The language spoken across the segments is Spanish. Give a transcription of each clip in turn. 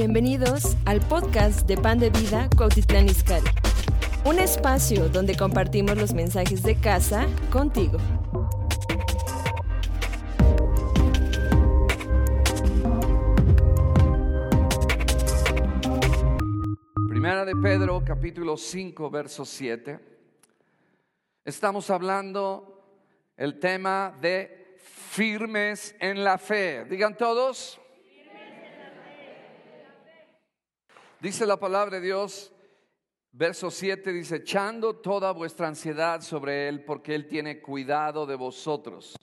Bienvenidos al podcast de Pan de Vida Cuautitlán Izcalli. Un espacio donde compartimos los mensajes de casa contigo. Primera de Pedro, capítulo 5, verso 7. Estamos hablando el tema de firmes en la fe. Digan todos. Dice la palabra de Dios, verso 7 dice, echando toda vuestra ansiedad sobre Él porque Él tiene cuidado de vosotros.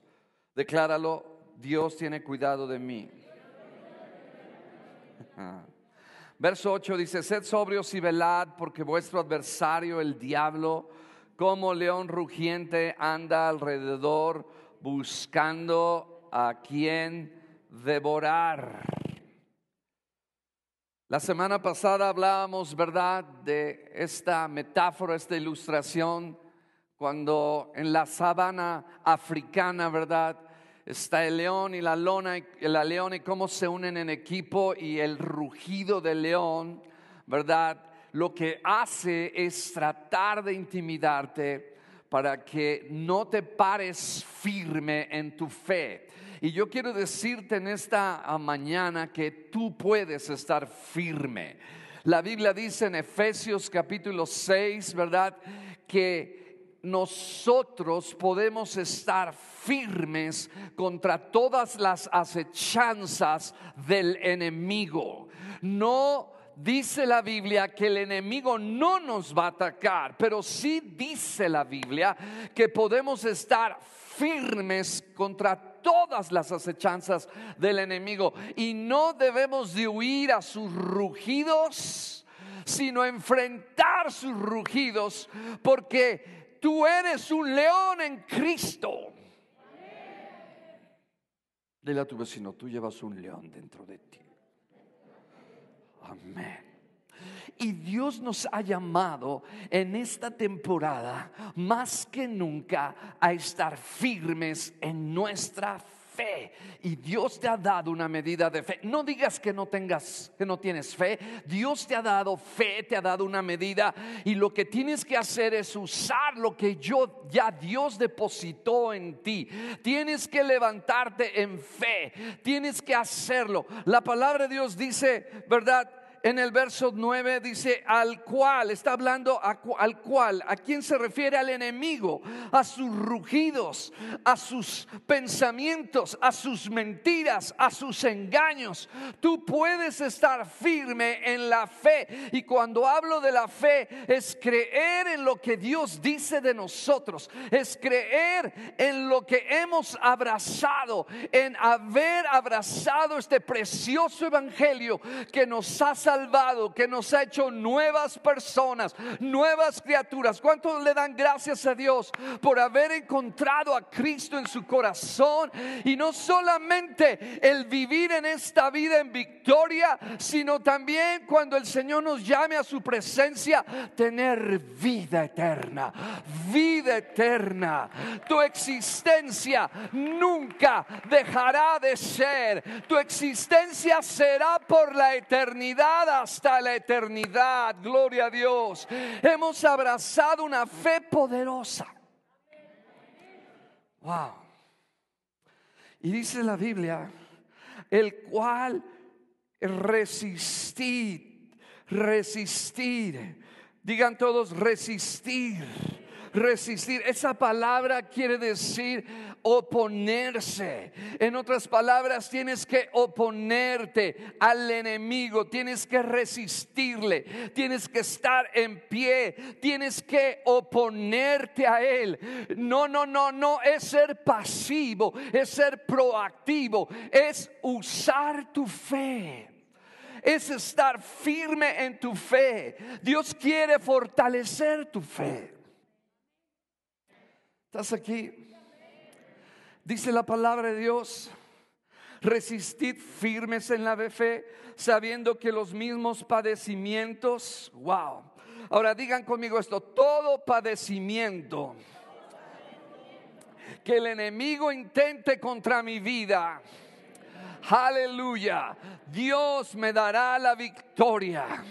Decláralo, Dios tiene cuidado de mí. Verso 8 dice, sed sobrios y velad porque vuestro adversario, el diablo, como león rugiente, anda alrededor buscando a quien devorar. La semana pasada hablábamos, ¿verdad?, de esta metáfora, esta ilustración, cuando en la sabana africana, ¿verdad?, está el león y la, lona, y leona y cómo se unen en equipo y el rugido del león, ¿verdad? Lo que hace es tratar de intimidarte para que no te pares firme en tu fe. Y yo quiero decirte en esta mañana que tú puedes estar firme. La Biblia dice en Efesios capítulo 6, ¿verdad? Que nosotros podemos estar firmes contra todas las acechanzas del enemigo. No dice la Biblia que el enemigo no nos va a atacar, pero sí dice la Biblia que podemos estar firmes contra todas las acechanzas del enemigo y no debemos de huir a sus rugidos, sino enfrentar sus rugidos, porque Tú eres un león en Cristo. Dile a tu vecino, tú llevas un león dentro de ti. Amén. Y Dios nos ha llamado en esta temporada más que nunca a estar firmes en nuestra fe y Dios te ha dado una medida de fe. No digas que no tengas, que no tienes fe. Dios te ha dado fe, te ha dado una medida y lo que tienes que hacer es usar lo que yo ya Dios depositó en ti. Tienes que levantarte en fe, tienes que hacerlo. La palabra de Dios dice, ¿verdad? En el verso 9 dice, al cual, está hablando al cual, ¿a quién se refiere? Al enemigo, a sus rugidos, a sus pensamientos, a sus mentiras, a sus engaños. Tú puedes estar firme en la fe. Y cuando hablo de la fe, es creer en lo que Dios dice de nosotros, es creer en lo que hemos abrazado, en haber abrazado este precioso evangelio que nos ha salvado, que nos ha hecho nuevas personas, nuevas criaturas. ¿Cuántos le dan gracias a Dios por haber encontrado a Cristo en su corazón? Y no solamente el vivir en esta vida en victoria, sino también cuando el Señor nos llame a su presencia, tener vida eterna, vida eterna. Tu existencia nunca dejará de ser. Tu existencia será por la eternidad hasta la eternidad. Gloria a Dios. Hemos abrazado una fe poderosa. Wow. Y dice la Biblia, el cual resistir, resistir. Digan todos, resistir resistir. Esa palabra quiere decir oponerse. En otras palabras, tienes que oponerte al enemigo, tienes que resistirle, tienes que estar en pie, tienes que oponerte a él. No, no, no, no es ser pasivo, es ser proactivo, es usar tu fe es estar firme en tu fe. Dios quiere fortalecer tu fe. ¿Estás aquí? Dice la palabra de Dios. Resistid firmes en la fe, sabiendo que los mismos padecimientos, wow. Ahora digan conmigo esto, todo padecimiento que el enemigo intente contra mi vida, Aleluya. Dios me dará la victoria.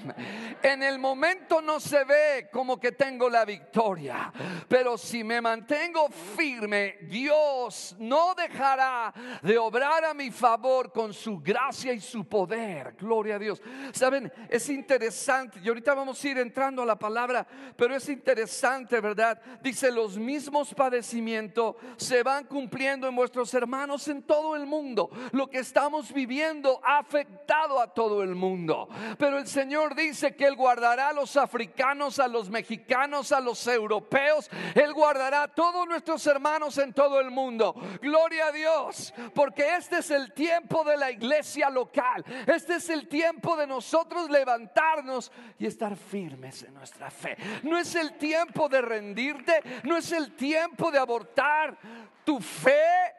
En el momento no se ve como que tengo la victoria, pero si me mantengo firme, Dios no dejará de obrar a mi favor con su gracia y su poder. Gloria a Dios. Saben, es interesante, y ahorita vamos a ir entrando a la palabra, pero es interesante, ¿verdad? Dice, los mismos padecimientos se van cumpliendo en vuestros hermanos en todo el mundo. Lo que estamos viviendo ha afectado a todo el mundo. Pero el Señor dice que Él guardará a los africanos, a los mexicanos, a los europeos. Él guardará a todos nuestros hermanos en todo el mundo. Gloria a Dios, porque este es el tiempo de la iglesia local. Este es el tiempo de nosotros levantarnos y estar firmes en nuestra fe. No es el tiempo de rendirte, no es el tiempo de abortar tu fe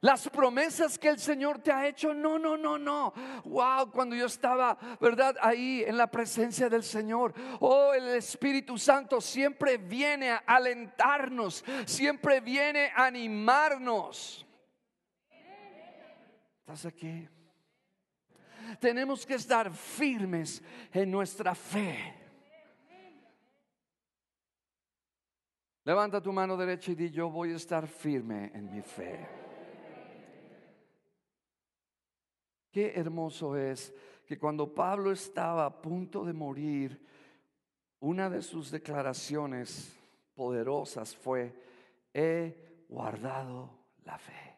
las promesas que el Señor te ha hecho, no, no, no, no. Wow, cuando yo estaba, ¿verdad? Ahí en la presencia del Señor. Oh, el Espíritu Santo siempre viene a alentarnos, siempre viene a animarnos. ¿Estás aquí? Tenemos que estar firmes en nuestra fe. Levanta tu mano derecha y di, yo voy a estar firme en mi fe. Qué hermoso es que cuando Pablo estaba a punto de morir, una de sus declaraciones poderosas fue, he guardado la fe.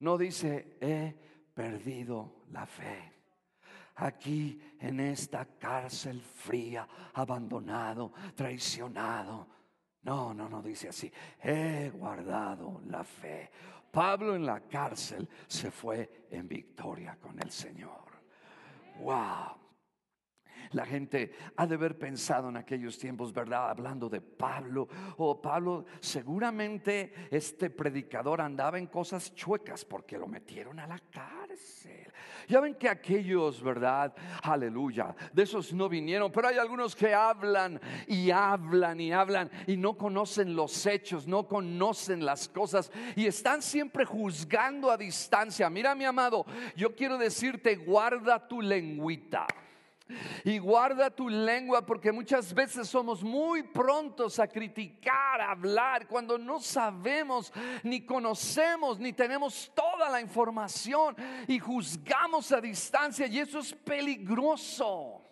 No dice, he perdido la fe. Aquí en esta cárcel fría, abandonado, traicionado. No, no, no dice así. He guardado la fe. Pablo en la cárcel se fue en victoria con el Señor. Wow. La gente ha de haber pensado en aquellos tiempos, ¿verdad? Hablando de Pablo. Oh, Pablo, seguramente este predicador andaba en cosas chuecas porque lo metieron a la cárcel. Ya ven que aquellos, ¿verdad? Aleluya. De esos no vinieron, pero hay algunos que hablan y hablan y hablan y no conocen los hechos, no conocen las cosas y están siempre juzgando a distancia. Mira, mi amado, yo quiero decirte, guarda tu lengüita. Y guarda tu lengua porque muchas veces somos muy prontos a criticar, a hablar, cuando no sabemos, ni conocemos, ni tenemos toda la información y juzgamos a distancia y eso es peligroso.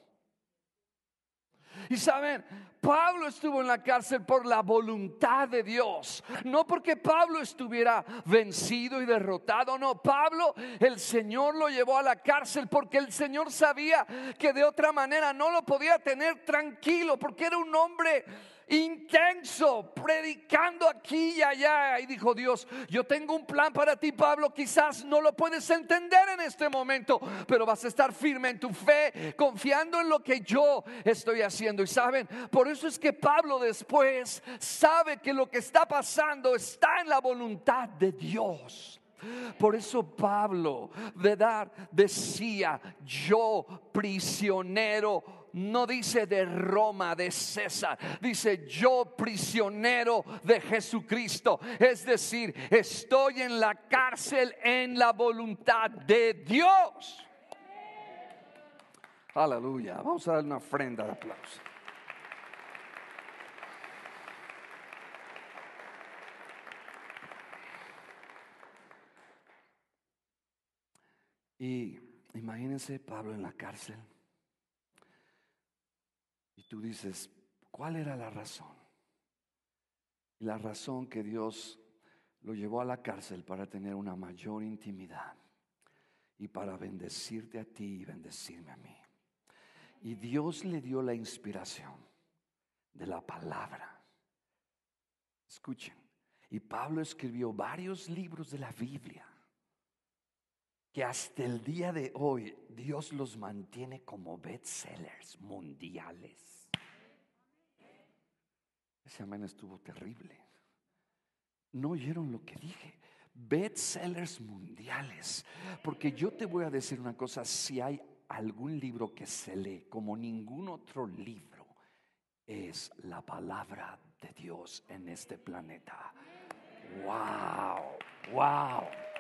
Y saben, Pablo estuvo en la cárcel por la voluntad de Dios, no porque Pablo estuviera vencido y derrotado, no, Pablo el Señor lo llevó a la cárcel porque el Señor sabía que de otra manera no lo podía tener tranquilo, porque era un hombre intenso, predicando aquí y allá. Y dijo Dios, yo tengo un plan para ti, Pablo. Quizás no lo puedes entender en este momento, pero vas a estar firme en tu fe, confiando en lo que yo estoy haciendo. Y saben, por eso es que Pablo después sabe que lo que está pasando está en la voluntad de Dios. Por eso Pablo, ¿verdad? Decía, yo prisionero no dice de Roma, de César, dice yo prisionero de Jesucristo. Es decir, estoy en la cárcel en la voluntad de Dios. Aleluya. Vamos a dar una ofrenda de aplauso. Y imagínense Pablo en la cárcel. Y tú dices, ¿cuál era la razón? Y la razón que Dios lo llevó a la cárcel para tener una mayor intimidad y para bendecirte a ti y bendecirme a mí. Y Dios le dio la inspiración de la palabra. Escuchen, y Pablo escribió varios libros de la Biblia que hasta el día de hoy Dios los mantiene como bestsellers mundiales. Ese amén estuvo terrible. No oyeron lo que dije. Bestsellers mundiales. Porque yo te voy a decir una cosa, si hay algún libro que se lee como ningún otro libro, es la palabra de Dios en este planeta. Wow, wow.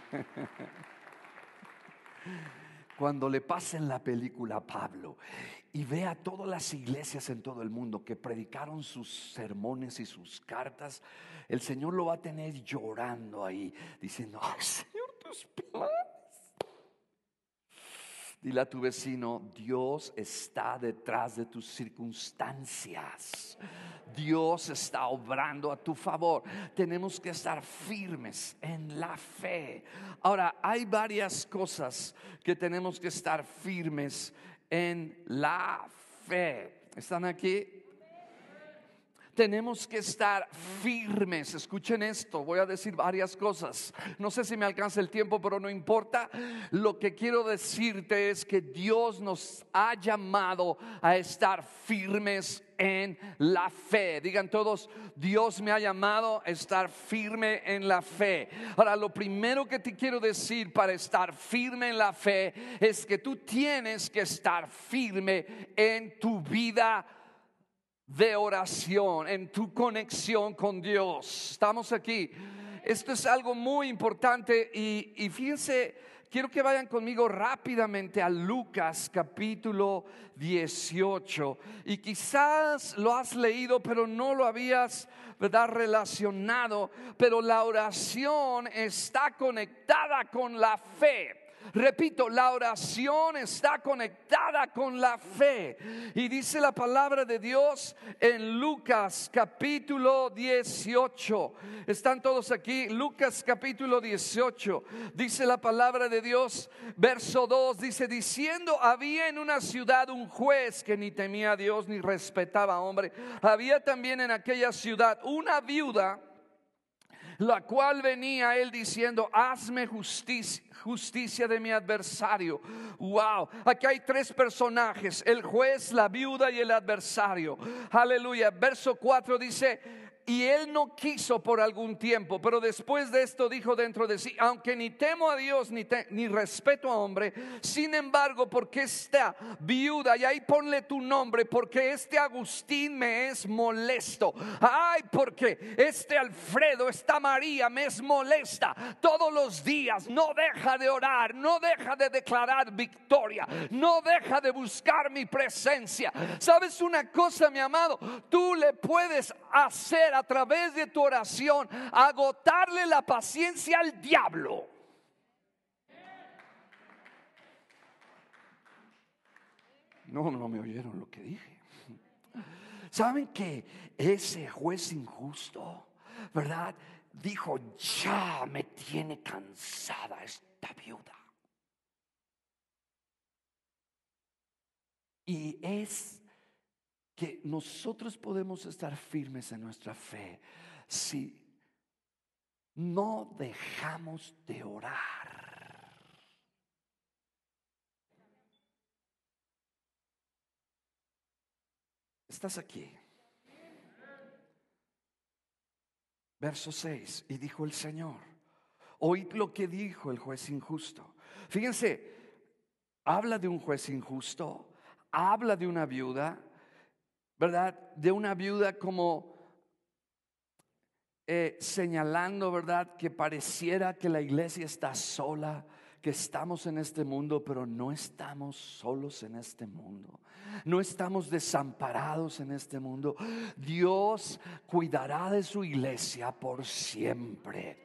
Cuando le pasen la película a Pablo y vea todas las iglesias en todo el mundo que predicaron sus sermones y sus cartas, el Señor lo va a tener llorando ahí, diciendo, ay Señor, tus planes. Dile a tu vecino, Dios está detrás de tus circunstancias. Dios está obrando a tu favor. Tenemos que estar firmes en la fe. Ahora, hay varias cosas que tenemos que estar firmes en la fe. ¿Están aquí? Tenemos que estar firmes. Escuchen esto, voy a decir varias cosas. No sé si me alcanza el tiempo, pero no importa. Lo que quiero decirte es que Dios nos ha llamado a estar firmes en la fe. Digan todos, Dios me ha llamado a estar firme en la fe. Ahora, lo primero que te quiero decir para estar firme en la fe es que tú tienes que estar firme en tu vida de oración, en tu conexión con Dios. Estamos aquí. Esto es algo muy importante y, fíjense, quiero que vayan conmigo rápidamente a Lucas capítulo 18. Y quizás lo has leído, pero no lo habías, ¿verdad? Relacionado. Pero la oración está conectada con la fe. Repito, la oración está conectada con la fe. Y dice la palabra de Dios en Lucas capítulo 18. ¿Están todos aquí? Lucas capítulo 18. Dice la palabra de Dios, verso 2, dice, diciendo, había en una ciudad un juez que ni temía a Dios ni respetaba a hombre. Había también en aquella ciudad una viuda la cual venía él diciendo, hazme justicia, justicia de mi adversario. Wow, aquí hay tres personajes, el juez, la viuda y el adversario. Aleluya. Verso 4 dice, y él no quiso por algún tiempo, pero después de esto dijo dentro de sí, aunque ni temo a Dios ni, respeto a hombre, sin embargo, porque esta viuda, y ahí ponle tu nombre, porque este Agustín me es molesto. Ay, porque este Alfredo, esta María me es molesta todos los días, no deja de orar, no deja de declarar victoria, no deja de buscar mi presencia. ¿Sabes una cosa, mi amado? Tú le puedes hacer a través de tu oración agotarle la paciencia al diablo. No, no me oyeron lo que dije. ¿Saben que ese juez injusto, verdad? Dijo, ya me tiene cansada esta viuda. Y es que nosotros podemos estar firmes en nuestra fe si no dejamos de orar. Estás aquí. Verso 6. Y dijo el Señor, oíd lo que dijo el juez injusto. Fíjense, habla de un juez injusto, habla de una viuda, ¿verdad? De una viuda como eh, señalando, ¿verdad? Que pareciera que la iglesia está sola, que estamos en este mundo, pero no estamos solos en este mundo. No estamos desamparados en este mundo. Dios cuidará de su iglesia por siempre.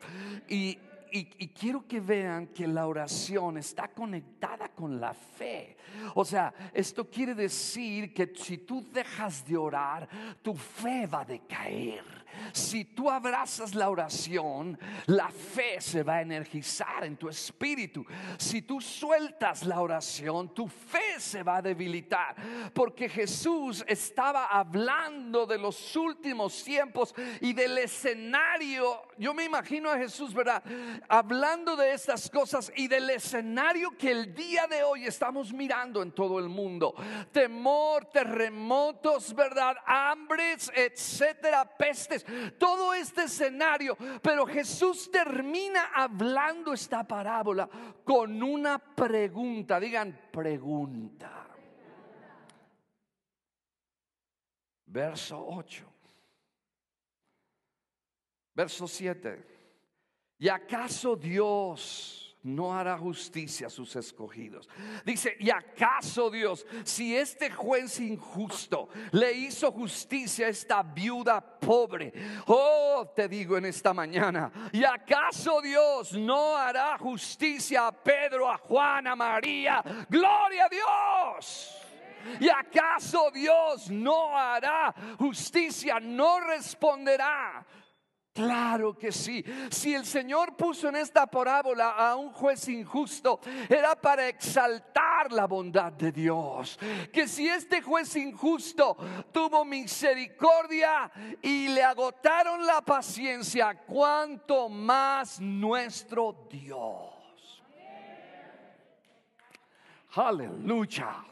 Y y, quiero que vean que la oración está conectada con la fe. O sea, esto quiere decir que si tú dejas de orar, tu fe va a decaer. Si tú abrazas la oración, la fe se va a energizar en tu espíritu. Si tú sueltas la oración, tu fe se va a debilitar. Porque Jesús estaba hablando de los últimos tiempos y del escenario. Yo me imagino a Jesús, ¿verdad? Hablando de estas cosas y del escenario que el día de hoy estamos mirando en todo el mundo. Temor, terremotos, ¿verdad? Hambres, etcétera, pestes todo este escenario. Pero Jesús termina hablando esta parábola con una pregunta. Digan pregunta. Verso 8. Verso 7. ¿Y acaso Dios no hará justicia a sus escogidos. Dice, ¿y acaso Dios, si este juez injusto le hizo justicia a esta viuda pobre? Oh, te digo en esta mañana, ¿y acaso Dios no hará justicia a Pedro, a Juan, a María? Gloria a Dios. ¿Y acaso Dios no hará justicia? No responderá Claro que sí. Si el Señor puso en esta parábola a un juez injusto, era para exaltar la bondad de Dios. Que si este juez injusto tuvo misericordia y le agotaron la paciencia, cuanto más nuestro Dios. Aleluya.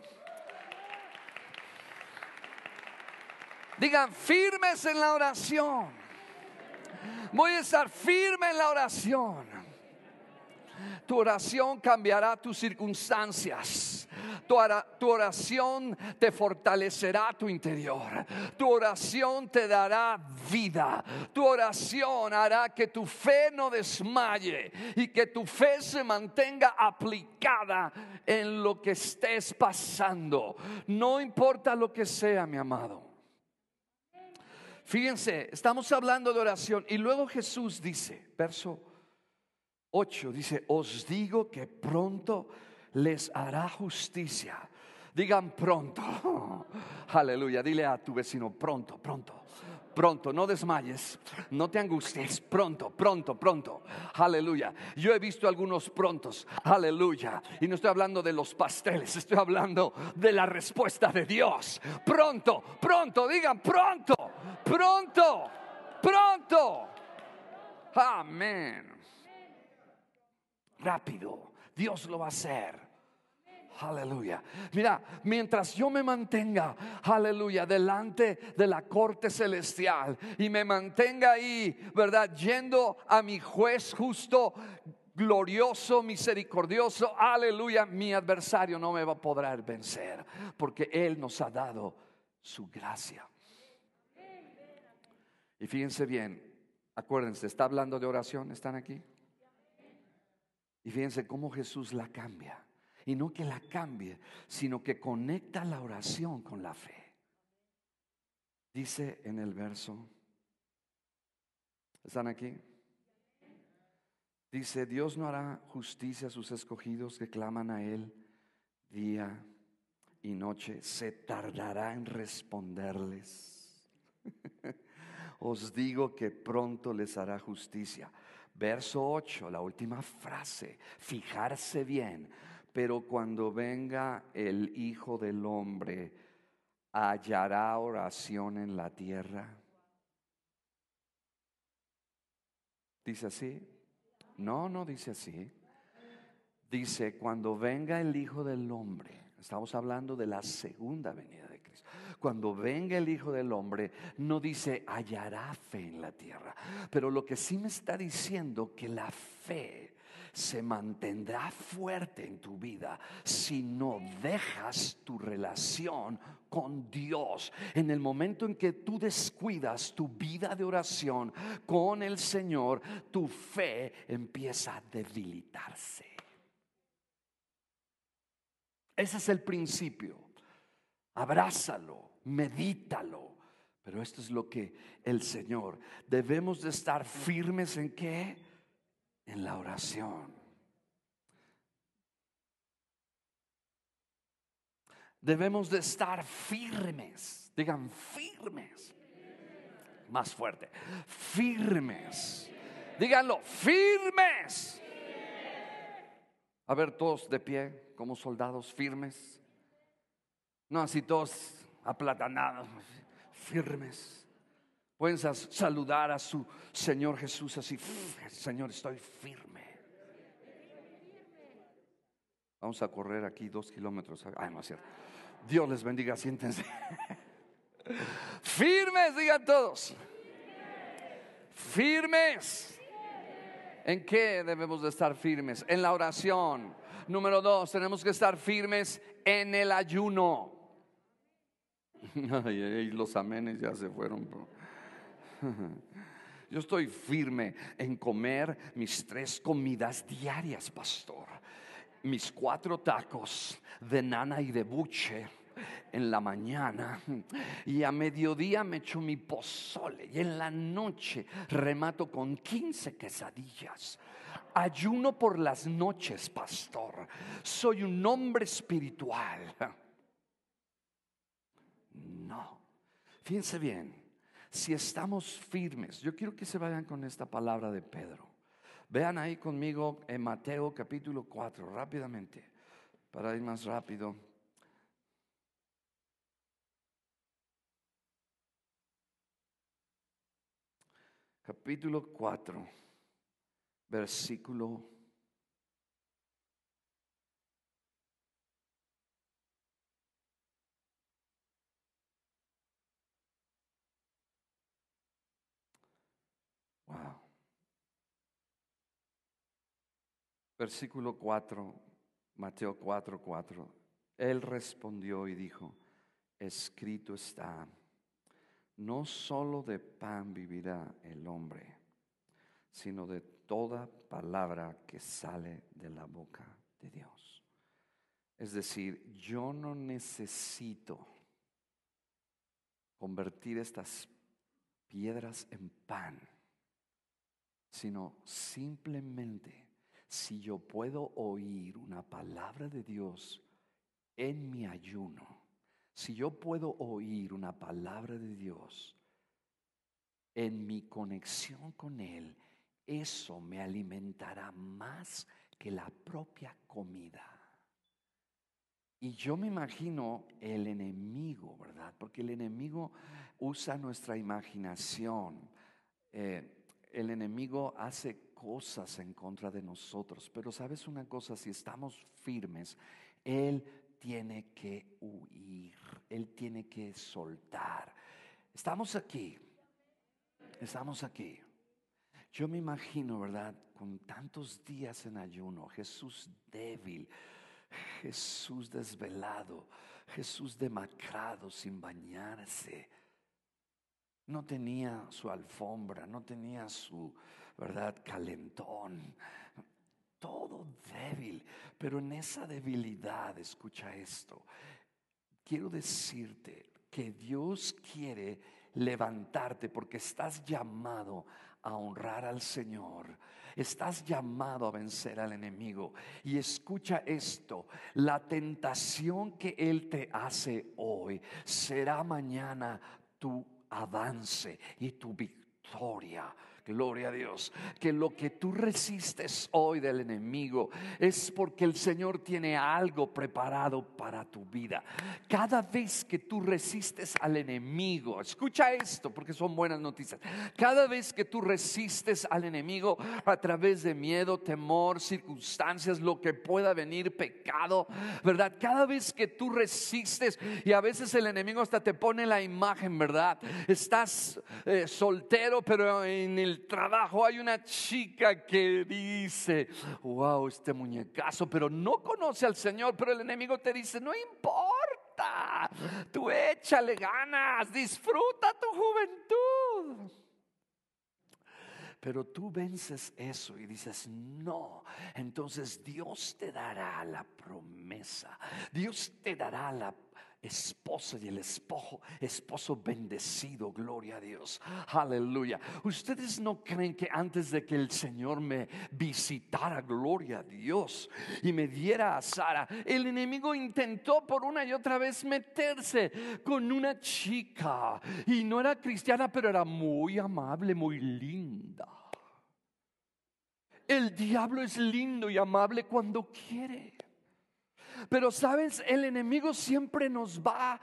Digan firmes en la oración. Voy a estar firme en la oración. Tu oración cambiará tus circunstancias. Tu, oración te fortalecerá tu interior. Tu oración te dará vida. Tu oración hará que tu fe no desmaye y que tu fe se mantenga aplicada en lo que estés pasando. No importa lo que sea, mi amado. Fíjense, estamos hablando de oración y luego Jesús dice, verso 8, dice, os digo que pronto les hará justicia. Digan pronto. Aleluya, dile a tu vecino, pronto, pronto pronto, no desmayes, no te angusties, pronto, pronto, pronto. Aleluya. Yo he visto algunos prontos, aleluya. Y no estoy hablando de los pasteles, estoy hablando de la respuesta de Dios. Pronto, pronto, digan pronto, pronto, pronto. Amén. Rápido, Dios lo va a hacer. Aleluya. Mira, mientras yo me mantenga, aleluya, delante de la corte celestial y me mantenga ahí, ¿verdad? Yendo a mi juez justo, glorioso, misericordioso, aleluya, mi adversario no me va a poder vencer porque Él nos ha dado su gracia. Y fíjense bien, acuérdense, está hablando de oración, ¿están aquí? Y fíjense cómo Jesús la cambia. Y no que la cambie, sino que conecta la oración con la fe. Dice en el verso, ¿están aquí? Dice, Dios no hará justicia a sus escogidos que claman a Él día y noche. Se tardará en responderles. Os digo que pronto les hará justicia. Verso 8, la última frase, fijarse bien pero cuando venga el Hijo del Hombre, hallará oración en la tierra. ¿Dice así? No, no dice así. Dice, cuando venga el Hijo del Hombre, estamos hablando de la segunda venida de Cristo. Cuando venga el Hijo del Hombre, no dice hallará fe en la tierra. Pero lo que sí me está diciendo que la fe se mantendrá fuerte en tu vida si no dejas tu relación con Dios. En el momento en que tú descuidas tu vida de oración con el Señor, tu fe empieza a debilitarse. Ese es el principio. Abrázalo, medítalo. Pero esto es lo que el Señor, debemos de estar firmes en qué? En la oración. Debemos de estar firmes, digan firmes. Más fuerte, firmes. Díganlo, firmes. A ver, todos de pie, como soldados firmes. No así todos aplatanados, firmes. Pueden saludar a su Señor Jesús así, Señor, estoy firme. Vamos a correr aquí dos kilómetros. Ay, no es cierto. Dios les bendiga, siéntense. Firmes, digan todos. Firmes. ¿En qué debemos de estar firmes? En la oración. Número dos, tenemos que estar firmes en el ayuno. Y los amenes ya se fueron. Yo estoy firme en comer mis tres comidas diarias, pastor. Mis cuatro tacos de nana y de buche en la mañana y a mediodía me echo mi pozole y en la noche remato con 15 quesadillas. Ayuno por las noches, pastor. Soy un hombre espiritual. No. Fíjense bien, si estamos firmes, yo quiero que se vayan con esta palabra de Pedro. Vean ahí conmigo en Mateo capítulo 4, rápidamente, para ir más rápido. Capítulo 4, versículo Versículo 4, Mateo 4, 4. Él respondió y dijo, escrito está, no solo de pan vivirá el hombre, sino de toda palabra que sale de la boca de Dios. Es decir, yo no necesito convertir estas piedras en pan, sino simplemente si yo puedo oír una palabra de Dios en mi ayuno, si yo puedo oír una palabra de Dios en mi conexión con Él, eso me alimentará más que la propia comida. Y yo me imagino el enemigo, ¿verdad? Porque el enemigo usa nuestra imaginación. Eh, el enemigo hace cosas en contra de nosotros, pero sabes una cosa, si estamos firmes, Él tiene que huir, Él tiene que soltar. Estamos aquí, estamos aquí. Yo me imagino, ¿verdad? Con tantos días en ayuno, Jesús débil, Jesús desvelado, Jesús demacrado sin bañarse. No tenía su alfombra, no tenía su ¿verdad? Calentón, todo débil. Pero en esa debilidad, escucha esto, quiero decirte que Dios quiere levantarte porque estás llamado a honrar al Señor. Estás llamado a vencer al enemigo. Y escucha esto, la tentación que Él te hace hoy será mañana tu avance y tu victoria. Gloria a Dios. Que lo que tú resistes hoy del enemigo es porque el Señor tiene algo preparado para tu vida. Cada vez que tú resistes al enemigo, escucha esto porque son buenas noticias. Cada vez que tú resistes al enemigo a través de miedo, temor, circunstancias, lo que pueda venir, pecado, ¿verdad? Cada vez que tú resistes y a veces el enemigo hasta te pone la imagen, ¿verdad? Estás eh, soltero, pero en el trabajo hay una chica que dice, wow, este muñecazo, pero no conoce al Señor, pero el enemigo te dice, no importa, tú échale ganas, disfruta tu juventud. Pero tú vences eso y dices, no, entonces Dios te dará la promesa, Dios te dará la esposa y el esposo, esposo bendecido, gloria a Dios, aleluya. Ustedes no creen que antes de que el Señor me visitara, gloria a Dios, y me diera a Sara, el enemigo intentó por una y otra vez meterse con una chica, y no era cristiana, pero era muy amable, muy linda. El diablo es lindo y amable cuando quiere. Pero sabes, el enemigo siempre nos va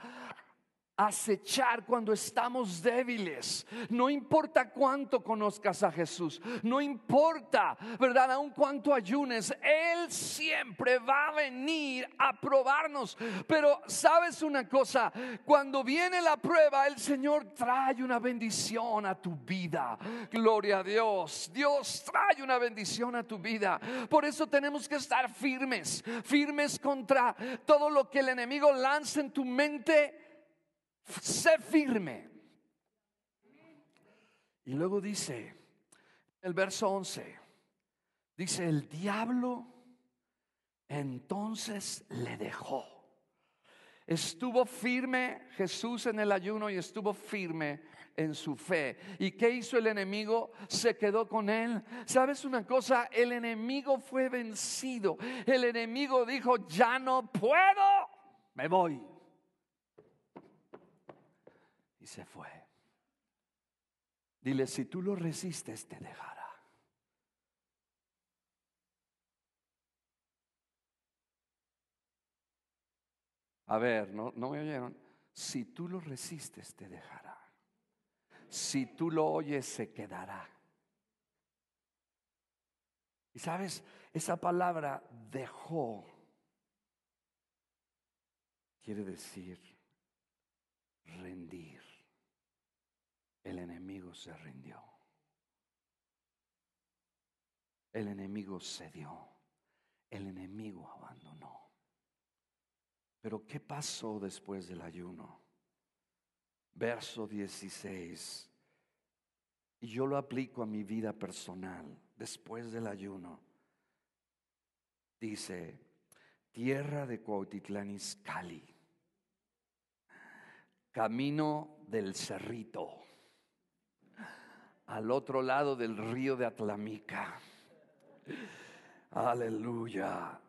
acechar cuando estamos débiles. No importa cuánto conozcas a Jesús, no importa, ¿verdad? Aun cuánto ayunes, Él siempre va a venir a probarnos. Pero sabes una cosa, cuando viene la prueba, el Señor trae una bendición a tu vida. Gloria a Dios. Dios trae una bendición a tu vida. Por eso tenemos que estar firmes, firmes contra todo lo que el enemigo lanza en tu mente sé firme. Y luego dice, el verso 11, dice, el diablo entonces le dejó. Estuvo firme Jesús en el ayuno y estuvo firme en su fe. ¿Y qué hizo el enemigo? Se quedó con él. ¿Sabes una cosa? El enemigo fue vencido. El enemigo dijo, ya no puedo, me voy. Se fue. Dile, si tú lo resistes, te dejará. A ver, ¿no, no me oyeron? Si tú lo resistes, te dejará. Si tú lo oyes, se quedará. Y sabes, esa palabra dejó quiere decir rendir. El enemigo se rindió. El enemigo cedió. El enemigo abandonó. Pero ¿qué pasó después del ayuno? Verso 16. Y yo lo aplico a mi vida personal después del ayuno. Dice, tierra de Cuautitlán Izcalli, camino del Cerrito, al otro lado del río de Atlamica. Aleluya.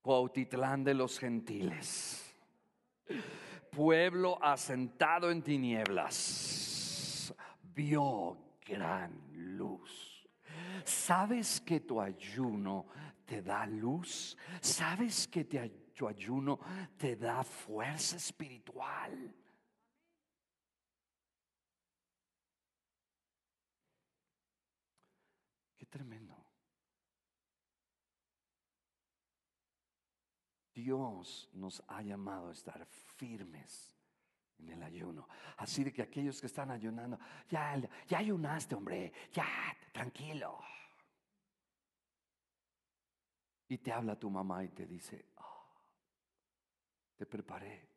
Cuautitlán de los gentiles, pueblo asentado en tinieblas, vio gran luz. ¿Sabes que tu ayuno te da luz? ¿Sabes que tu ayuno te da fuerza espiritual? Qué tremendo. Dios nos ha llamado a estar firmes en el ayuno. Así de que aquellos que están ayunando, ya, ayunaste, hombre, ya, tranquilo. Y te habla tu mamá y te dice, ah, te preparé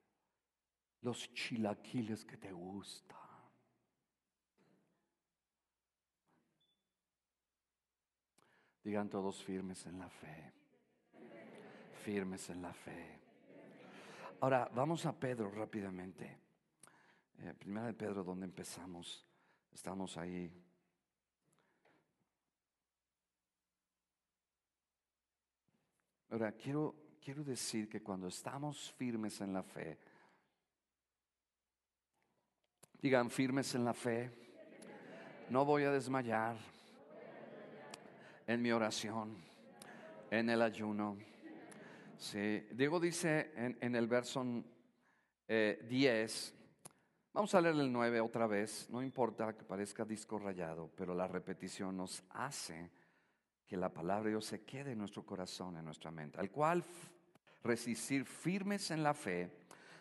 los chilaquiles que te gustan. Digan todos firmes en la fe firmes en la fe. Ahora, vamos a Pedro rápidamente. Eh, primera de Pedro, donde empezamos. Estamos ahí. Ahora, quiero, quiero decir que cuando estamos firmes en la fe, digan firmes en la fe, no voy a desmayar en mi oración, en el ayuno Sí, Diego dice en, el verso 10, eh, vamos a leer el 9 otra vez, no importa que parezca disco rayado, pero la repetición nos hace que la palabra de Dios se quede en nuestro corazón, en nuestra mente, al cual resistir firmes en la fe,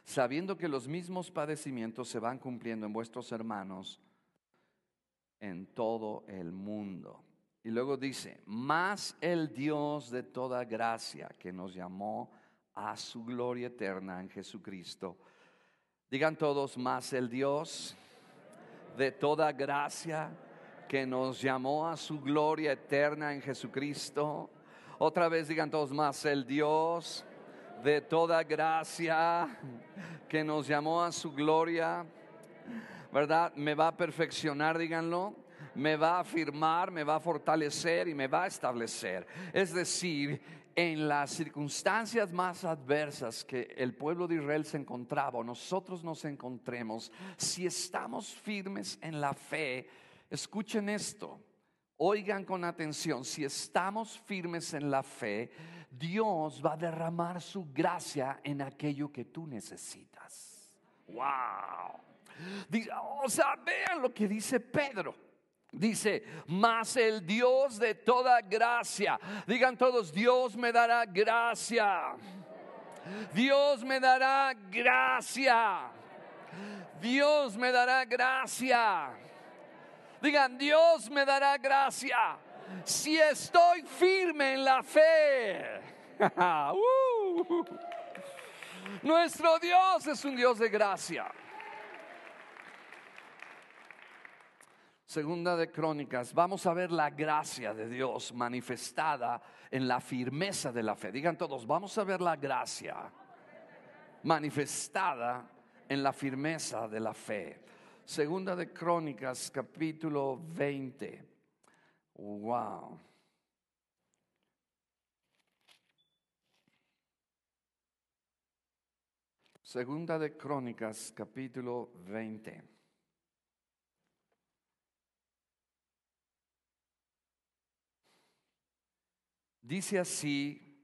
sabiendo que los mismos padecimientos se van cumpliendo en vuestros hermanos en todo el mundo. Y luego dice, más el Dios de toda gracia que nos llamó a su gloria eterna en Jesucristo. Digan todos, más el Dios de toda gracia que nos llamó a su gloria eterna en Jesucristo. Otra vez digan todos, más el Dios de toda gracia que nos llamó a su gloria. ¿Verdad? Me va a perfeccionar, díganlo me va a afirmar, me va a fortalecer y me va a establecer. Es decir, en las circunstancias más adversas que el pueblo de Israel se encontraba o nosotros nos encontremos, si estamos firmes en la fe, escuchen esto. Oigan con atención, si estamos firmes en la fe, Dios va a derramar su gracia en aquello que tú necesitas. Wow. O sea, vean lo que dice Pedro. Dice, mas el Dios de toda gracia, digan todos, Dios me dará gracia. Dios me dará gracia. Dios me dará gracia. Digan, Dios me dará gracia si estoy firme en la fe. Uh. Nuestro Dios es un Dios de gracia. Segunda de Crónicas, vamos a ver la gracia de Dios manifestada en la firmeza de la fe. Digan todos, vamos a ver la gracia manifestada en la firmeza de la fe. Segunda de Crónicas, capítulo 20. Wow. Segunda de Crónicas, capítulo 20. Dice así,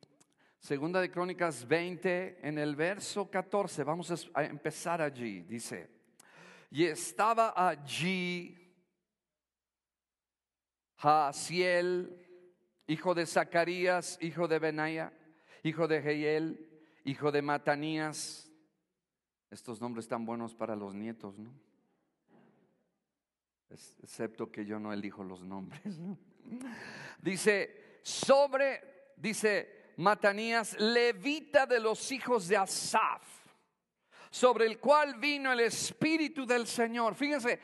Segunda de Crónicas 20, en el verso 14, vamos a empezar allí, dice, y estaba allí Jaciel, hijo de Zacarías, hijo de Benaya, hijo de Jehiel, hijo de Matanías, estos nombres tan buenos para los nietos, ¿no? Excepto que yo no elijo los nombres. Dice, sobre, dice Matanías, levita de los hijos de Asaf, sobre el cual vino el Espíritu del Señor. Fíjense,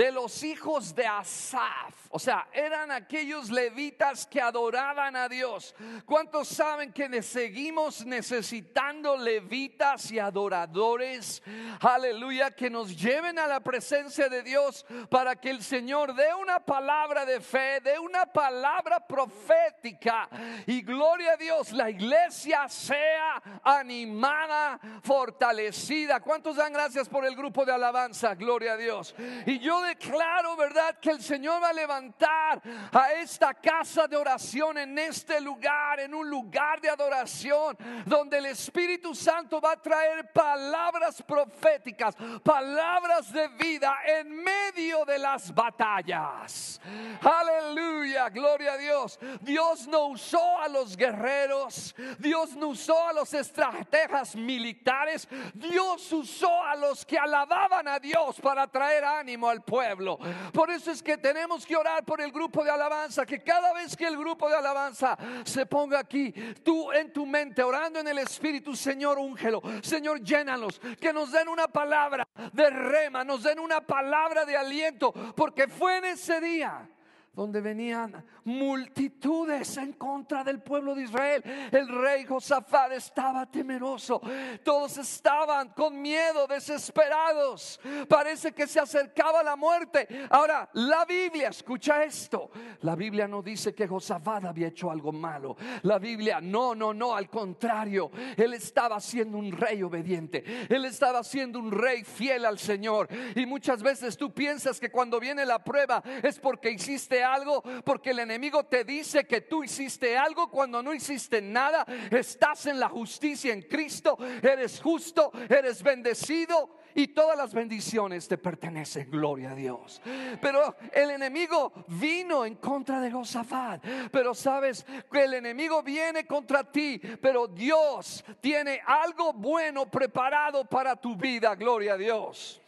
de los hijos de Asaf. O sea, eran aquellos levitas que adoraban a Dios. ¿Cuántos saben que seguimos necesitando levitas y adoradores? Aleluya, que nos lleven a la presencia de Dios para que el Señor dé una palabra de fe, dé una palabra profética. Y gloria a Dios, la iglesia sea animada, fortalecida. ¿Cuántos dan gracias por el grupo de alabanza? Gloria a Dios. Y yo declaro, ¿verdad? Que el Señor va a levantar a esta casa de oración en este lugar, en un lugar de adoración, donde el Espíritu Santo va a traer palabras proféticas, palabras de vida en medio de las batallas. Aleluya, gloria a Dios. Dios no usó a los guerreros, Dios no usó a los estrategas militares, Dios usó a los que alababan a Dios para traer ánimo al pueblo. Por eso es que tenemos que orar por el grupo de alabanza, que cada vez que el grupo de alabanza se ponga aquí, tú en tu mente orando en el Espíritu, Señor, úngelo, Señor, llénalos, que nos den una palabra de rema, nos den una palabra de aliento, porque fue en ese día donde venían multitudes en contra del pueblo de Israel. El rey Josafat estaba temeroso. Todos estaban con miedo, desesperados. Parece que se acercaba la muerte. Ahora, la Biblia, escucha esto. La Biblia no dice que Josafat había hecho algo malo. La Biblia, no, no, no, al contrario. Él estaba siendo un rey obediente. Él estaba siendo un rey fiel al Señor. Y muchas veces tú piensas que cuando viene la prueba es porque hiciste algo, porque el enemigo te dice que tú hiciste algo cuando no hiciste nada. Estás en la justicia en Cristo, eres justo, eres bendecido y todas las bendiciones te pertenecen, gloria a Dios. Pero el enemigo vino en contra de Josafat. Pero sabes que el enemigo viene contra ti, pero Dios tiene algo bueno preparado para tu vida, gloria a Dios.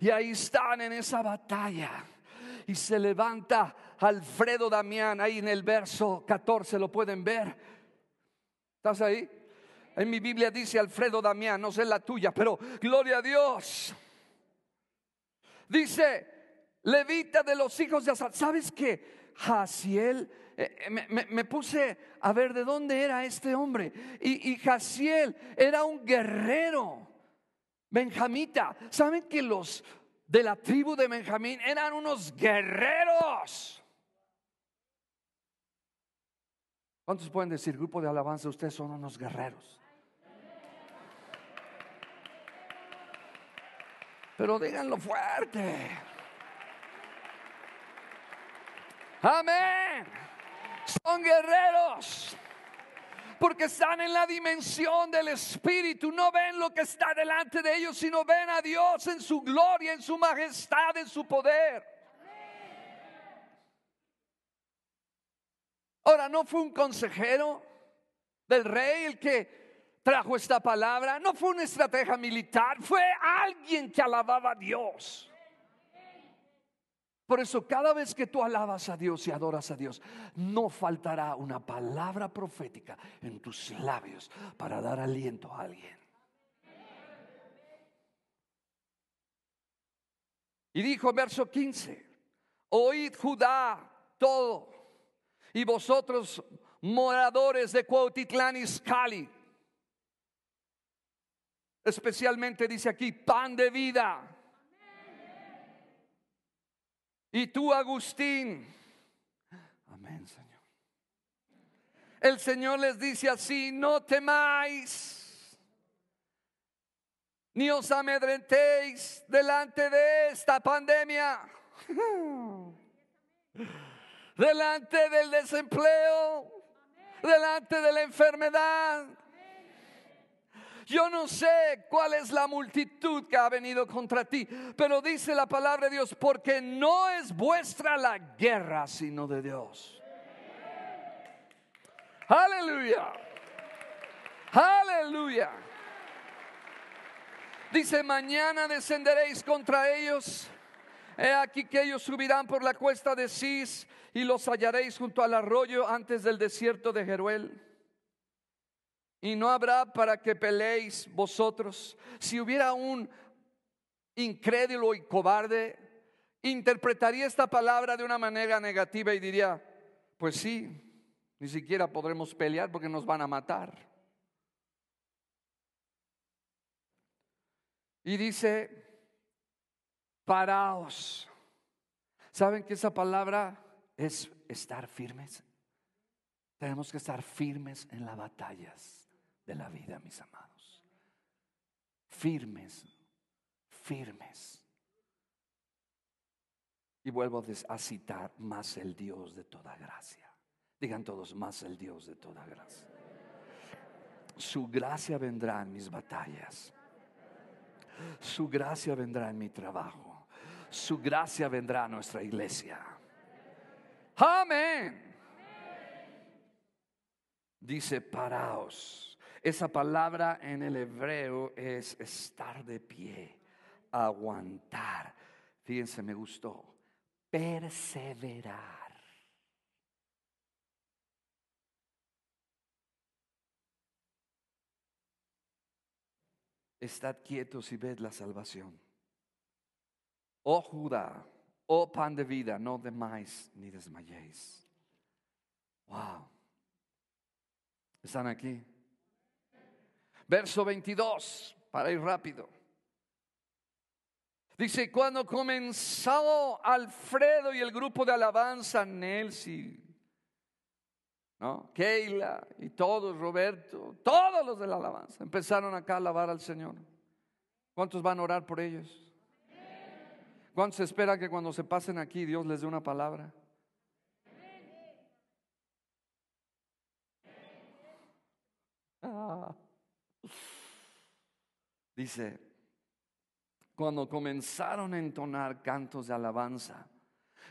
Y ahí están en esa batalla y se levanta Alfredo Damián, ahí en el verso 14, lo pueden ver. ¿Estás ahí? En mi Biblia dice Alfredo Damián, no sé la tuya, pero gloria a Dios. Dice, levita de los hijos de Asad. ¿Sabes qué? Jaciel, eh, eh, me, puse a ver de dónde era este hombre. Y, y Jaciel era un guerrero, benjamita. ¿Saben que los de la tribu de Benjamín eran unos guerreros. ¿Cuántos pueden decir, grupo de alabanza, ustedes son unos guerreros? Pero díganlo fuerte. Amén. Son guerreros porque están en la dimensión del Espíritu. No ven lo que está delante de ellos, sino ven a Dios en su gloria, en su majestad, en su poder. Ahora, no fue un consejero del rey el que trajo esta palabra, no fue una estrategia militar, fue alguien que alababa a Dios. Por eso cada vez que tú alabas a Dios y adoras a Dios, no faltará una palabra profética en tus labios para dar aliento a alguien. Y dijo verso 15, oíd Judá todo, y vosotros moradores de Cuautitlán y Scali, especialmente dice aquí, pan de vida. Y tú, Agustín, amén, Señor. El Señor les dice así, no temáis, ni os amedrentéis delante de esta pandemia, delante del desempleo, delante de la enfermedad. Yo no sé cuál es la multitud que ha venido contra ti, pero dice la palabra de Dios, porque no es vuestra la guerra, sino de Dios. Aleluya. Aleluya. Dice, mañana descenderéis contra ellos. He aquí que ellos subirán por la cuesta de Cis y los hallaréis junto al arroyo antes del desierto de Jeruel. Y no habrá para que peleéis vosotros. Si hubiera un incrédulo y cobarde, interpretaría esta palabra de una manera negativa y diría, pues sí, ni siquiera podremos pelear porque nos van a matar. Y dice, paraos. ¿Saben que esa palabra es estar firmes? Tenemos que estar firmes en las batallas de la vida, mis amados. Firmes, firmes. Y vuelvo a citar más el Dios de toda gracia. Digan todos más el Dios de toda gracia. Su gracia vendrá en mis batallas. Su gracia vendrá en mi trabajo. Su gracia vendrá a nuestra iglesia. Amén. Dice, paraos. Esa palabra en el hebreo es estar de pie, aguantar. Fíjense, me gustó. Perseverar. Estad quietos y ved la salvación. Oh Judá, oh pan de vida, no demáis ni desmayéis. Wow. ¿Están aquí? Verso 22, para ir rápido. Dice, cuando comenzó Alfredo y el grupo de alabanza, Nelsi, ¿no? Keila y todos, Roberto, todos los de la alabanza, empezaron acá a alabar al Señor. ¿Cuántos van a orar por ellos? ¿Cuántos esperan que cuando se pasen aquí Dios les dé una palabra? Dice, cuando comenzaron a entonar cantos de alabanza,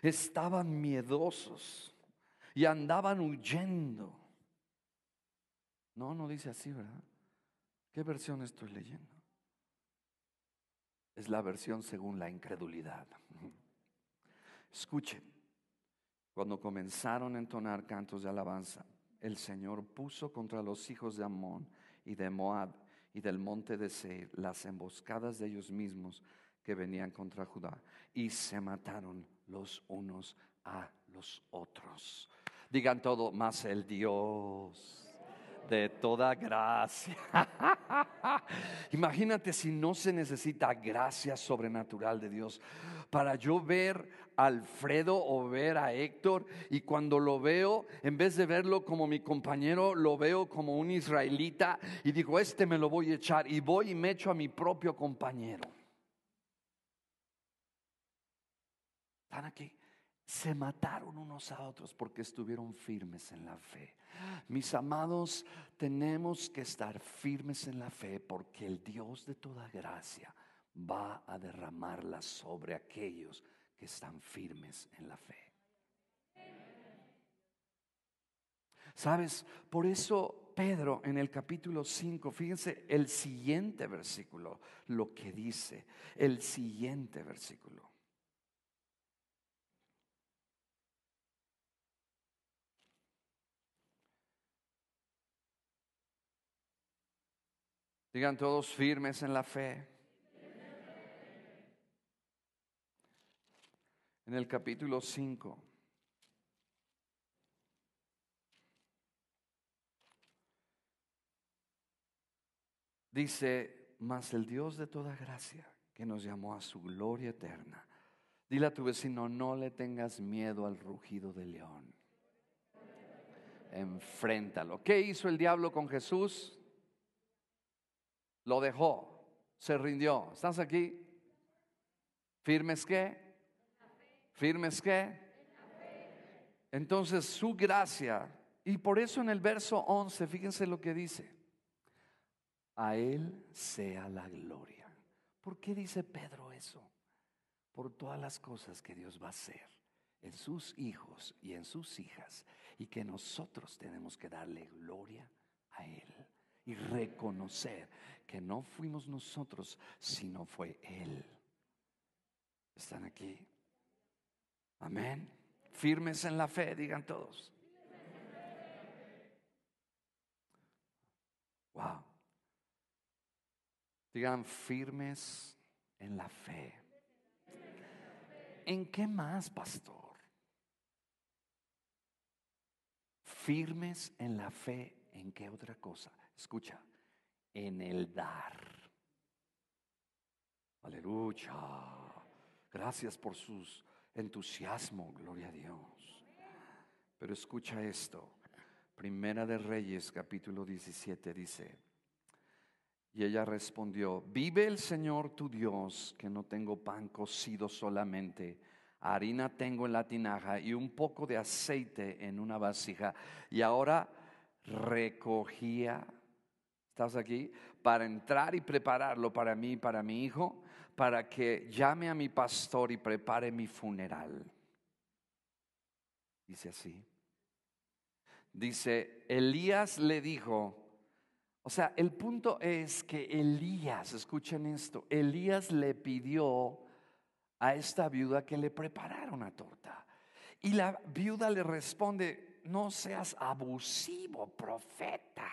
estaban miedosos y andaban huyendo. No, no dice así, ¿verdad? ¿Qué versión estoy leyendo? Es la versión según la incredulidad. Escuchen, cuando comenzaron a entonar cantos de alabanza, el Señor puso contra los hijos de Amón y de Moab y del monte de Seir las emboscadas de ellos mismos que venían contra Judá y se mataron los unos a los otros. Digan todo, más el Dios de toda gracia. Imagínate si no se necesita gracia sobrenatural de Dios para yo ver Alfredo o ver a Héctor y cuando lo veo, en vez de verlo como mi compañero, lo veo como un israelita y digo, este me lo voy a echar y voy y me echo a mi propio compañero. ¿Están aquí? se mataron unos a otros porque estuvieron firmes en la fe. Mis amados, tenemos que estar firmes en la fe porque el Dios de toda gracia va a derramarla sobre aquellos que están firmes en la fe. ¿Sabes? Por eso Pedro en el capítulo 5, fíjense el siguiente versículo, lo que dice, el siguiente versículo. Digan todos firmes en la fe. En el capítulo 5. Dice, mas el Dios de toda gracia, que nos llamó a su gloria eterna. Dile a tu vecino, no le tengas miedo al rugido del león. Enfréntalo. ¿Qué hizo el diablo con Jesús? Lo dejó, se rindió. ¿Estás aquí? ¿Firmes qué? ¿Firmes qué? Entonces su gracia, y por eso en el verso 11, fíjense lo que dice, a Él sea la gloria. ¿Por qué dice Pedro eso? Por todas las cosas que Dios va a hacer en sus hijos y en sus hijas y que nosotros tenemos que darle gloria a Él y reconocer que no fuimos nosotros, sino fue Él. ¿Están aquí? Amén. Firmes en la fe, digan todos. Wow. Digan firmes en la fe. ¿En qué más, pastor? Firmes en la fe, ¿en qué otra cosa? Escucha, en el dar. Aleluya. Gracias por su entusiasmo, gloria a Dios. Pero escucha esto. Primera de Reyes, capítulo 17, dice, y ella respondió, vive el Señor tu Dios, que no tengo pan cocido solamente, harina tengo en la tinaja y un poco de aceite en una vasija. Y ahora recogía, ¿estás aquí? Para entrar y prepararlo para mí y para mi hijo, para que llame a mi pastor y prepare mi funeral. Dice así. Dice, Elías le dijo, o sea, el punto es que Elías, escuchen esto, Elías le pidió a esta viuda que le preparara una torta. Y la viuda le responde, no seas abusivo, profeta.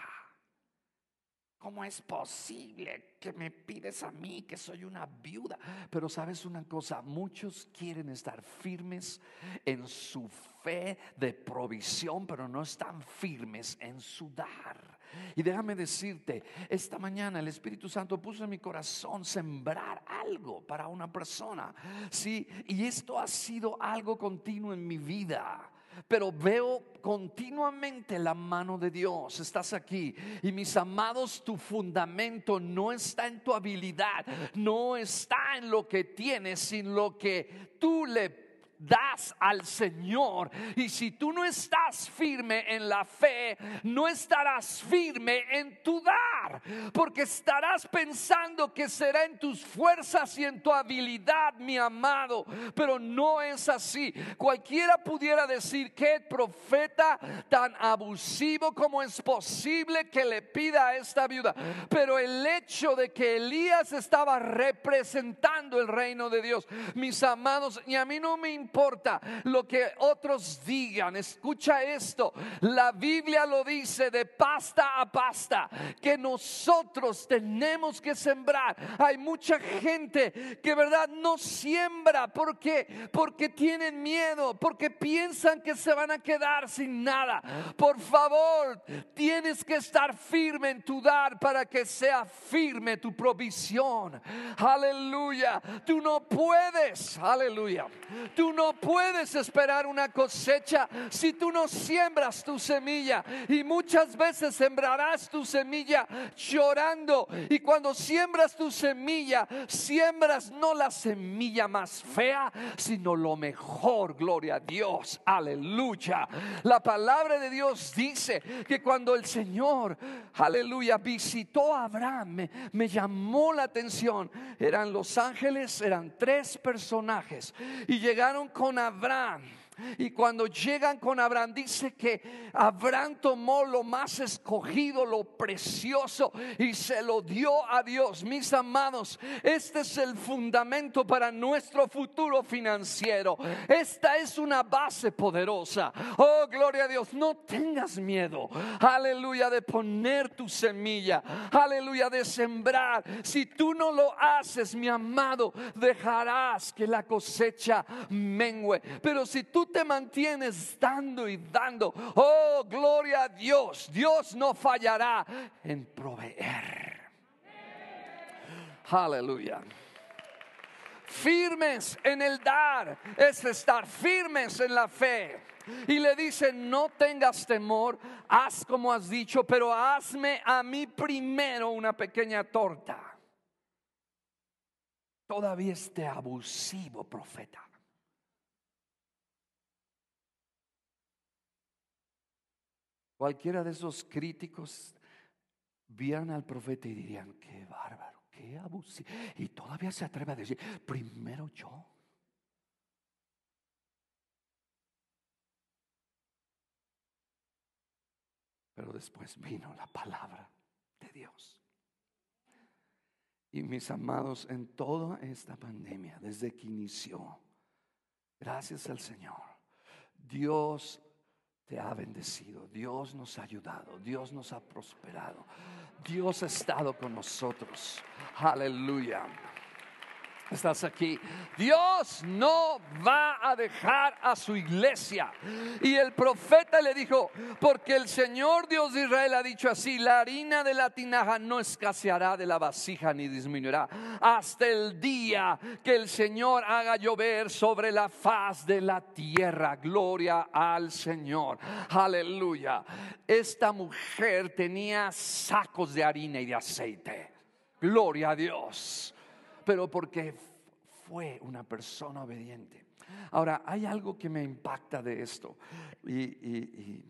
¿Cómo es posible que me pides a mí que soy una viuda? Pero sabes una cosa, muchos quieren estar firmes en su fe de provisión, pero no están firmes en su dar. Y déjame decirte, esta mañana el Espíritu Santo puso en mi corazón sembrar algo para una persona. Sí, y esto ha sido algo continuo en mi vida pero veo continuamente la mano de Dios. Estás aquí. Y mis amados, tu fundamento no está en tu habilidad, no está en lo que tienes, sino lo que tú le das al Señor. Y si tú no estás firme en la fe, no estarás firme en tu dar, porque estarás pensando que será en tus fuerzas y en tu habilidad, mi amado, pero no es así. Cualquiera pudiera decir que profeta tan abusivo como es posible que le pida a esta viuda, pero el hecho de que Elías estaba representando el reino de Dios, mis amados, y a mí no me importa lo que otros digan. Escucha esto. La Biblia lo dice de pasta a pasta que nosotros tenemos que sembrar. Hay mucha gente que verdad no siembra porque porque tienen miedo, porque piensan que se van a quedar sin nada. Por favor, tienes que estar firme en tu dar para que sea firme tu provisión. Aleluya. Tú no puedes, aleluya. Tú no puedes esperar una cosecha si tú no siembras tu semilla. Y muchas veces sembrarás tu semilla llorando. Y cuando siembras tu semilla, siembras no la semilla más fea, sino lo mejor. Gloria a Dios. Aleluya. La palabra de Dios dice que cuando el Señor, aleluya, visitó a Abraham, me, me llamó la atención. Eran los ángeles, eran tres personajes. Y llegaron con Abraham Y cuando llegan con Abraham, dice que Abraham tomó lo más escogido, lo precioso, y se lo dio a Dios. Mis amados, este es el fundamento para nuestro futuro financiero. Esta es una base poderosa. Oh, gloria a Dios, no tengas miedo. Aleluya de poner tu semilla. Aleluya de sembrar. Si tú no lo haces, mi amado, dejarás que la cosecha mengue. Pero si tú te mantienes dando y dando, oh, gloria a Dios, Dios no fallará en proveer. Aleluya. Firmes en el dar es estar firmes en la fe. Y le dice, no tengas temor, haz como has dicho, pero hazme a mí primero una pequeña torta. Todavía este abusivo profeta. Cualquiera de esos críticos vieran al profeta y dirían, qué bárbaro, qué abusivo. Y todavía se atreve a decir, primero yo. Pero después vino la palabra de Dios. Y mis amados, en toda esta pandemia, desde que inició, gracias al Señor, Dios te ha bendecido, Dios nos ha ayudado, Dios nos ha prosperado, Dios ha estado con nosotros. Aleluya. Estás aquí. Dios no va a dejar a su iglesia. Y el profeta le dijo, porque el Señor Dios de Israel ha dicho así, la harina de la tinaja no escaseará de la vasija ni disminuirá hasta el día que el Señor haga llover sobre la faz de la tierra. Gloria al Señor. Aleluya. Esta mujer tenía sacos de harina y de aceite. Gloria a Dios pero porque fue una persona obediente. Ahora, hay algo que me impacta de esto. Y,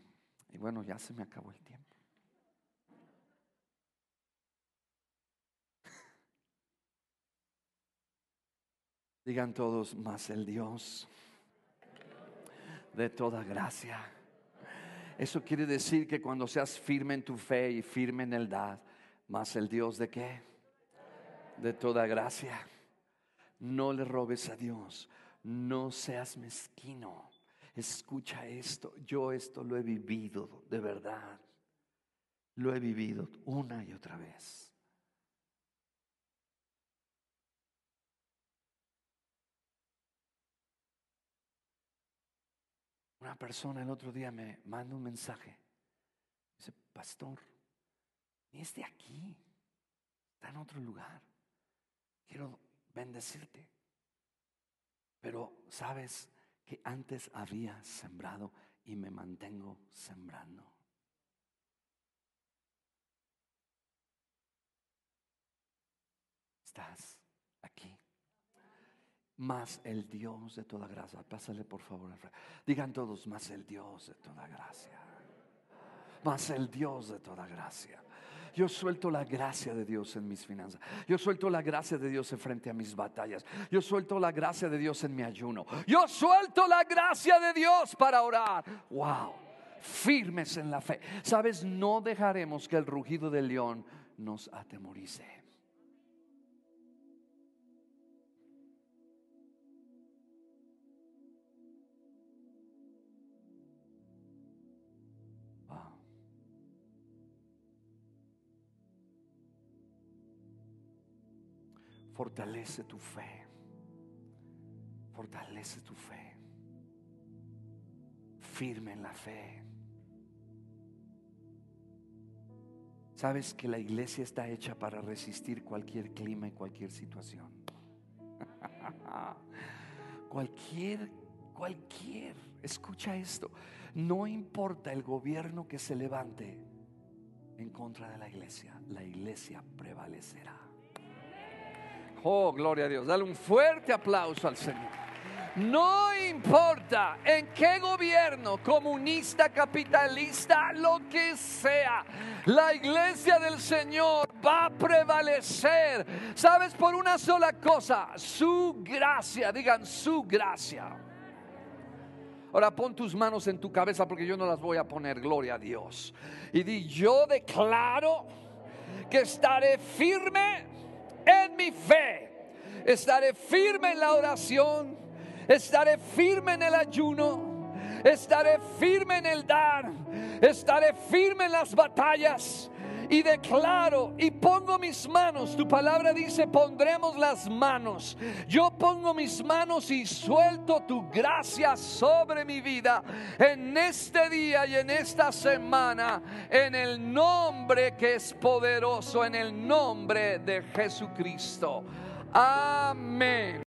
bueno, ya se me acabó el tiempo. Digan todos, más el Dios de toda gracia. Eso quiere decir que cuando seas firme en tu fe y firme en el dar, más el Dios de qué? De toda gracia. No le robes a Dios, no seas mezquino. Escucha esto, yo esto lo he vivido de verdad. Lo he vivido una y otra vez. Una persona el otro día me manda un mensaje. Dice, pastor, ni es de aquí, está en otro lugar quiero bendecirte. Pero sabes que antes había sembrado y me mantengo sembrando. Estás aquí. Más el Dios de toda gracia. Pásale por favor. Digan todos, más el Dios de toda gracia. Más el Dios de toda gracia. Yo suelto la gracia de Dios en mis finanzas. Yo suelto la gracia de Dios en frente a mis batallas. Yo suelto la gracia de Dios en mi ayuno. Yo suelto la gracia de Dios para orar. Wow. Firmes en la fe. Sabes, no dejaremos que el rugido del león nos atemorice. Fortalece tu fe. Fortalece tu fe. Firme en la fe. Sabes que la iglesia está hecha para resistir cualquier clima y cualquier situación. cualquier, cualquier, escucha esto, no importa el gobierno que se levante en contra de la iglesia, la iglesia prevalecerá. Oh, gloria a Dios. Dale un fuerte aplauso al Señor. No importa en qué gobierno, comunista, capitalista, lo que sea, la iglesia del Señor va a prevalecer. ¿Sabes? Por una sola cosa, su gracia, digan su gracia. Ahora pon tus manos en tu cabeza porque yo no las voy a poner, gloria a Dios. Y di, yo declaro que estaré firme en mi fe, estaré firme en la oración, estaré firme en el ayuno, estaré firme en el dar, estaré firme en las batallas y declaro y pongo mis manos. Tu palabra dice, pondremos las manos. Yo pongo mis manos y suelto tu gracia sobre mi vida en este día y en esta semana, en el nombre que es poderoso, en el nombre de Jesucristo. Amén.